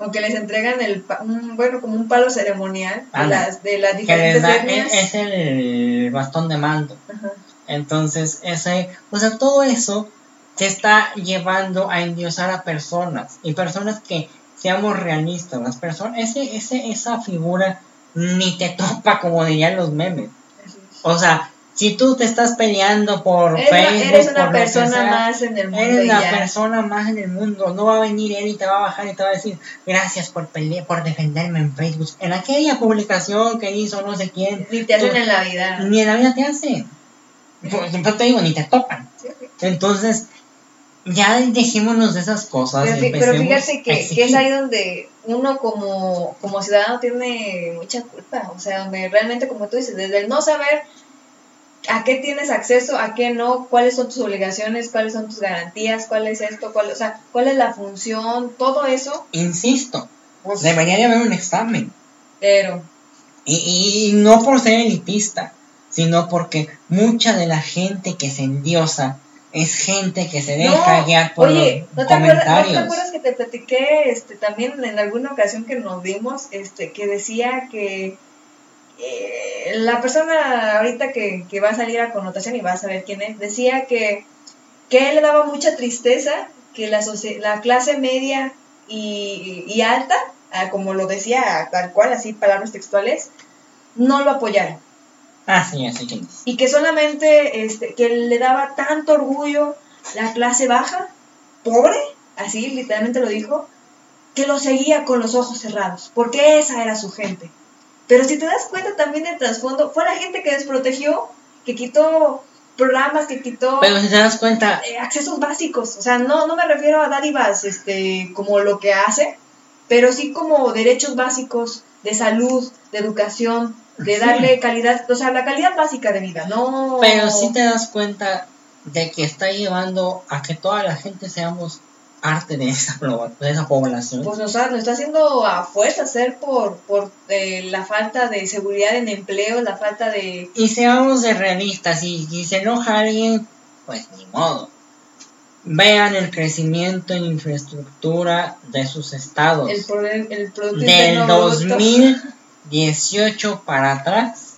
O que les entregan el, un, bueno, como un palo ceremonial de Anda. las, de las diferentes da, etnias. es, el bastón de mando. Ajá. Entonces, ese, o sea, todo eso te está llevando a endiosar a personas y personas que seamos realistas, las personas, ese, ese, esa figura ni te topa como dirían los memes. O sea, si tú te estás peleando por Eres, una- Facebook, eres una por persona sea, más en el mundo. Eres la ya. persona más en el mundo. No va a venir él y te va a bajar y te va a decir gracias por pelear, por defenderme en Facebook. En aquella publicación que hizo no sé quién, Ni te hacen tú- en la vida. ni en la vida te hacen. Ejemplo, te digo, ni te topan. Entonces, ya dejémonos de esas cosas. Pero, pero fíjate que, que es ahí donde uno como, como ciudadano tiene mucha culpa. O sea, donde realmente, como tú dices, desde el no saber a qué tienes acceso, a qué no, cuáles son tus obligaciones, cuáles son tus garantías, cuál es esto, cuál, o sea, cuál es la función, todo eso. Insisto, Pues, debería de haber un examen. pero, Y, y no por ser elitista, sino porque mucha de la gente que se endiosa es gente que se deja No, guiar por oye, ¿no los te, acuerdas, ¿no te comentarios. acuerdas que te platiqué este, también en alguna ocasión que nos vimos, este, que decía que eh, la persona ahorita que, que va a salir a connotación y va a saber quién es, decía que, que él le daba mucha tristeza que la, clase media y, y alta, ah, como lo decía tal cual, así palabras textuales, no lo apoyaran Ah, sí, así que es. y que solamente este, que le daba tanto orgullo la clase baja, pobre, así literalmente lo dijo, que lo seguía con los ojos cerrados, porque esa era su gente. Pero si te das cuenta también del trasfondo, fue la gente que desprotegió, que quitó programas, que quitó Pero si te das cuenta, eh, accesos básicos. O sea, no, no me refiero a dádivas este, como lo que hace, pero sí como derechos básicos de salud, de educación, de Sí. darle calidad, o sea, la calidad básica de vida, no... pero si te das cuenta de que está llevando a que toda la gente seamos parte de esa, [laughs] de esa población. Pues nos, ha- nos está haciendo a fuerza hacer por, por eh, la falta de seguridad en empleo, la falta de... Y seamos de realistas, y si se enoja alguien, pues ni modo. Vean el crecimiento en infraestructura de sus estados. El, pro- el Producto Del Interno Bruto. 2018 para atrás.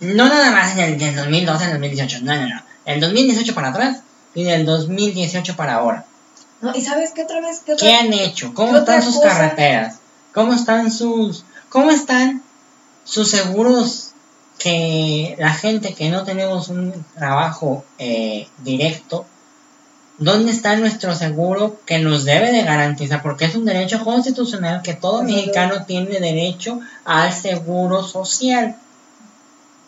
No nada más en el del 2012 en el 2018, no, no, no. El 2018 para atrás y del 2018 para ahora. No, ¿Y sabes qué otra vez? ¿Qué otra ¿Qué han hecho? ¿Cómo ¿Qué otra están sus cosa? carreteras? ¿Cómo están sus cómo están sus seguros que la gente que no tenemos un trabajo eh, directo ¿Dónde está nuestro seguro que nos debe de garantizar? Porque es un derecho constitucional que todo mexicano tiene derecho al seguro social.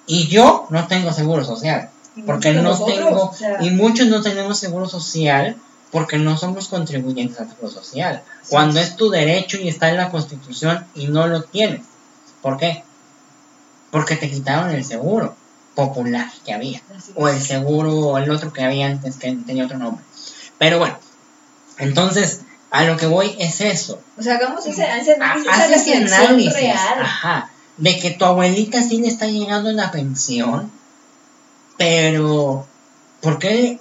Y yo no tengo seguro social. Porque no tengo, y muchos no tenemos seguro social porque no somos contribuyentes al seguro social. Cuando es tu derecho y está en la constitución y no lo tienes. ¿Por qué? Porque te quitaron el seguro popular que había. O el seguro o el otro que había antes que tenía otro nombre. Pero bueno, entonces a lo que voy es eso. O sea, hagamos ese, ese análisis, Haz ese análisis. real. Ajá. De que tu abuelita sí le está llegando una pensión. Pero, ¿por qué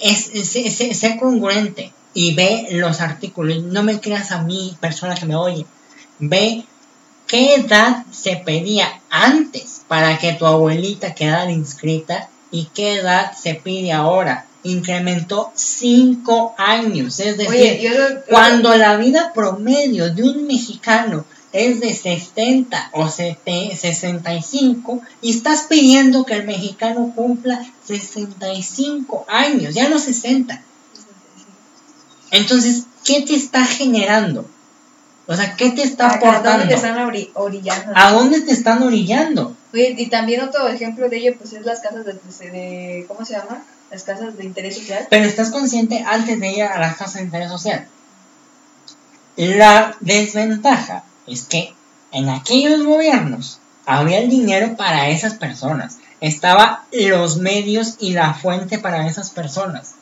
es, es, es- congruente? Y ve los artículos. No me creas a mí, persona que me oye. Ve qué edad se pedía antes para que tu abuelita quedara inscrita y qué edad se pide ahora. Incrementó 5 años. Es decir, Oye, yo lo- cuando la vida promedio de un mexicano es de 60 o sete- 65 y estás pidiendo que el mexicano cumpla 65 años, ya no 60. Entonces, ¿qué te está generando? O sea, ¿qué te está Acá, ¿dónde aportando? te están ori- orillando? ¿A dónde te están orillando? Oye, y también otro ejemplo de ello, pues es las casas de, de ¿cómo se llama? Las casas de interés social. Pero estás consciente antes de ir a las casas de interés social. La desventaja es que en aquellos gobiernos había el dinero para esas personas. Estaba los medios y la fuente para esas personas.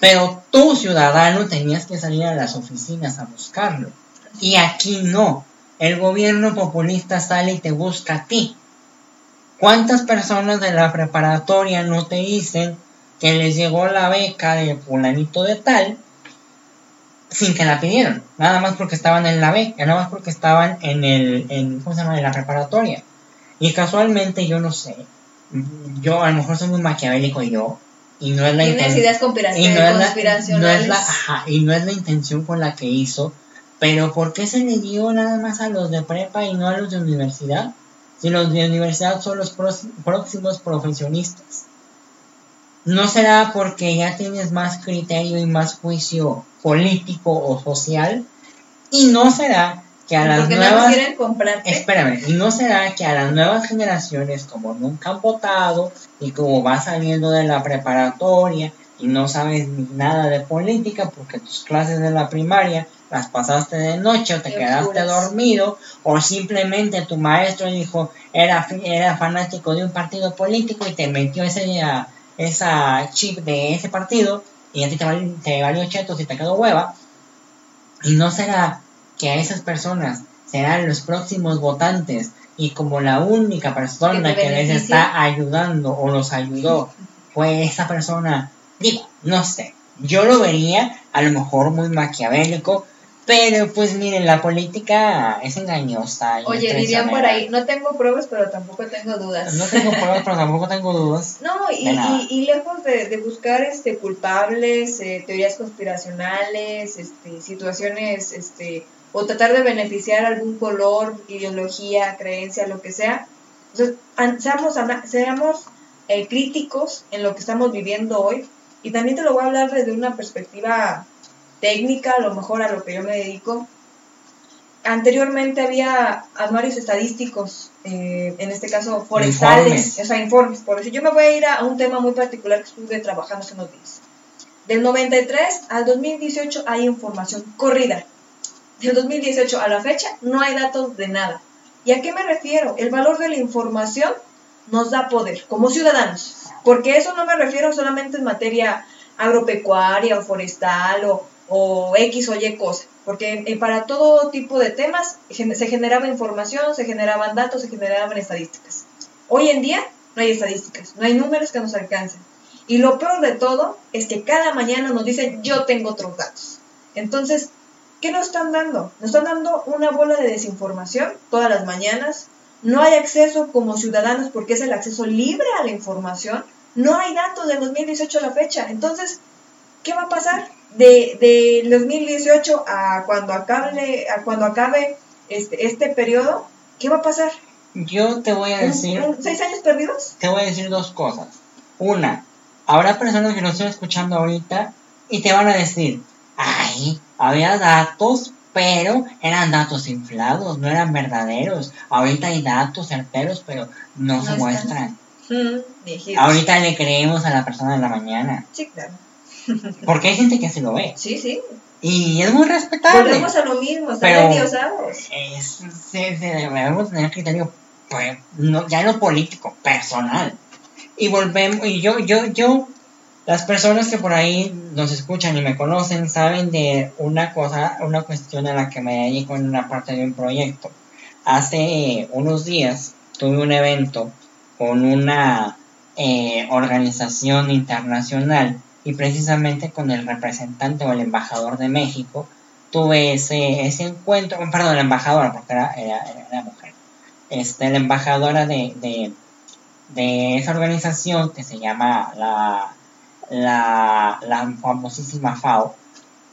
Pero tú, ciudadano, tenías que salir a las oficinas a buscarlo. Y aquí no. El gobierno populista sale y te busca a ti. ¿Cuántas personas de la preparatoria no te dicen que les llegó la beca de fulanito de tal sin que la pidieron? Nada más porque estaban en la beca, nada más porque estaban en el, en, ¿cómo se llama? En la preparatoria. Y casualmente yo no sé, yo a lo mejor soy muy maquiavélico yo, y no es la ideas y no y no es la intención con la que hizo, pero ¿por qué se le dio nada más a los de prepa y no a los de universidad? Si los de universidad son los próximos profesionistas. ¿No será porque ya tienes más criterio y más juicio político o social? ¿Y no será que a las nuevas... quieren comprarte. Espérame, ¿y no será que a las nuevas generaciones, como nunca han votado y como vas saliendo de la preparatoria y no sabes ni nada de política porque tus clases de la primaria las pasaste de noche o te quedaste dormido o simplemente tu maestro dijo era, era fanático de un partido político y te metió ese, ah, esa chip de ese partido y a ti te, val- te valió chetos y te quedó hueva? ¿Y no será que a esas personas serán los próximos votantes y como la única persona Que les está ayudando o los ayudó fue esa persona? Digo, no sé, yo lo vería a lo mejor muy maquiavélico, pero pues miren, la política es engañosa. y Oye, dirían por ahí, no tengo pruebas, pero tampoco tengo dudas. No tengo pruebas, pero tampoco tengo dudas. [laughs] No, y, lejos de, de buscar este culpables, eh, teorías conspiracionales, este, situaciones, este, o tratar de beneficiar algún color, ideología, creencia, lo que sea, entonces, seamos, seamos eh, críticos en lo que estamos viviendo hoy. Y también te lo voy a hablar desde una perspectiva técnica, a lo mejor a lo que yo me dedico. Anteriormente había anuarios estadísticos, eh, en este caso forestales, Informes. o sea, informes. Por decir, yo me voy a ir a un tema muy particular que estuve trabajando hace unos días. Del 93 al 2018 hay información corrida. Del 2018 a la fecha no hay datos de nada. ¿Y a qué me refiero? El valor de la información nos da poder como ciudadanos. Porque eso no me refiero solamente en materia agropecuaria o forestal o, o X o Y cosa. Porque eh, para todo tipo de temas se generaba información, se generaban datos, se generaban estadísticas. Hoy en día no hay estadísticas, no hay números que nos alcancen. Y lo peor de todo es que cada mañana nos dicen yo tengo otros datos. Entonces, ¿qué nos están dando? Nos están dando una bola de desinformación todas las mañanas. No hay acceso como ciudadanos porque es el acceso libre a la información. No hay datos del 2018 a la fecha. Entonces, ¿qué va a pasar? De, de 2018 a cuando acabe, a cuando acabe este, este periodo, ¿qué va a pasar? Yo te voy a ¿Un- decir... ¿Seis años perdidos? te voy a decir dos cosas. Una, habrá personas que lo estén escuchando ahorita y te van a decir, ay, había datos, pero eran datos inflados, no eran verdaderos. Ahorita hay datos certeros, pero no, No se están. muestran. Mm. Ahorita le creemos a la persona de la mañana, Sí, claro. Porque hay gente que se lo ve. Sí, sí. Y es muy respetable. Volvemos a lo mismo, están endiosados. Es, se- debemos tener criterio, pues, no, ya no político, personal. Y volvemos, y yo, yo, yo, las personas que por ahí nos escuchan y me conocen saben de una cosa, una cuestión a la que me dedico en una parte de un proyecto. Hace unos días tuve un evento con una eh, organización internacional y precisamente con el representante o el embajador de México tuve ese, ese encuentro, perdón, la embajadora, porque era, era, era- mujer, este, la embajadora de, de, de esa organización que se llama la, la, la famosísima FAO,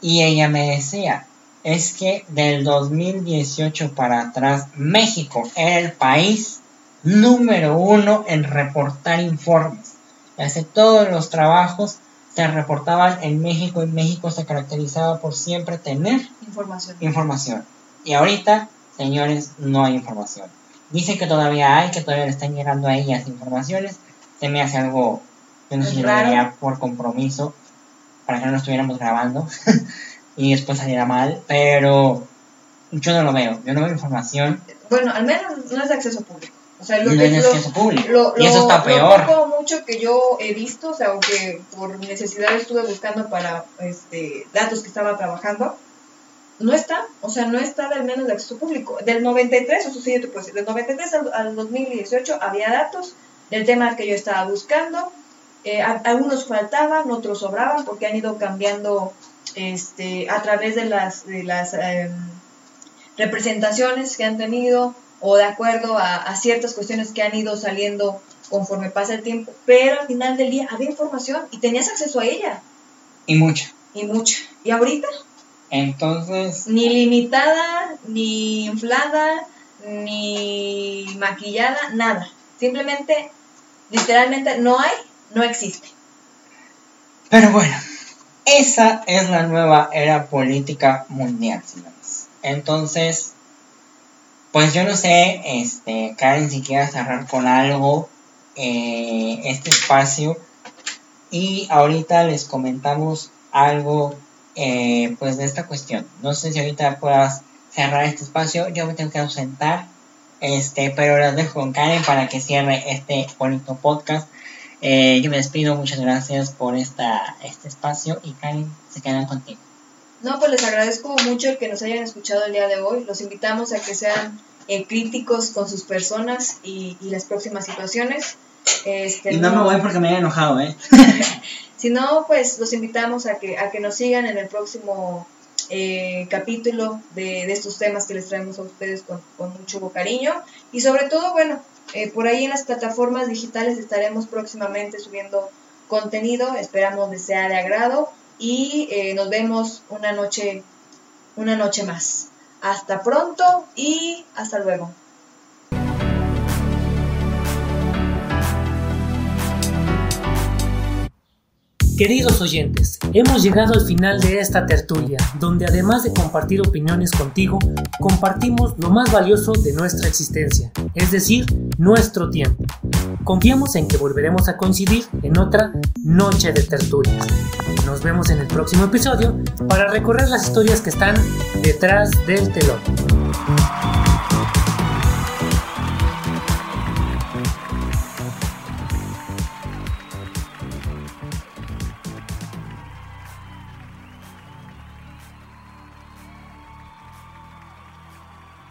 y ella me decía, es que del 2018 para atrás, México era el país número uno en reportar informes. Hace todos los trabajos se reportaban en México y México se caracterizaba por siempre tener Información. información. Y ahorita, señores, no hay información. dice que todavía hay, que todavía le están llegando a ellas informaciones. Se me hace algo, yo no haría por compromiso, para que no lo estuviéramos grabando [laughs] y después saliera mal, pero yo no lo veo, yo no veo información Bueno, al menos no es de acceso público. O sea, lo no que es lo- público. Lo, y eso lo- está lo peor. poco o mucho que yo he visto, o sea, aunque por necesidad estuve buscando para este, datos que estaba trabajando, no está, o sea, no está del menos de acceso público. Del 93, eso sí, yo te puedo decir, del 93 al, al 2018 había datos del tema que yo estaba buscando. Eh, a- algunos faltaban, otros sobraban, porque han ido cambiando este, a través de las, de las em, representaciones que han tenido o de acuerdo a, a ciertas cuestiones que han ido saliendo conforme pasa el tiempo, pero al final del día había información y tenías acceso a ella Y mucho. y mucha. Y ahorita Entonces, ni limitada, ni inflada, ni maquillada, nada. Simplemente, literalmente, no hay, no existe. pero bueno, esa es la nueva era política mundial, señores. Entonces, pues yo no sé, este, Karen, si quieras cerrar con algo eh, este espacio. Y ahorita les comentamos algo, eh, pues, de esta cuestión. No sé si ahorita puedas cerrar este espacio. Yo me tengo que ausentar. Este, pero las dejo con Karen para que cierre este bonito podcast. Eh, yo me despido, muchas gracias por esta, este espacio y Karen se quedan contigo. No, pues les agradezco mucho el que nos hayan escuchado el día de hoy. Los invitamos a que sean eh, críticos con sus personas y, y las próximas situaciones. Este, porque me haya enojado, ¿eh? [laughs] Si no, pues los invitamos a que, a que nos sigan en el próximo eh, capítulo de, de estos temas que les traemos a ustedes con, con mucho cariño. Y sobre todo, bueno, eh, por ahí en las plataformas digitales estaremos próximamente subiendo contenido. Esperamos que sea de agrado y eh, nos vemos una noche, una noche más. Hasta pronto y hasta luego. Queridos oyentes, hemos llegado al final de esta tertulia, donde además de compartir opiniones contigo, compartimos lo más valioso de nuestra existencia, es decir, nuestro tiempo. Confiamos en que volveremos a coincidir en otra noche de tertulias. Nos vemos en el próximo episodio para recorrer las historias que están detrás del telón.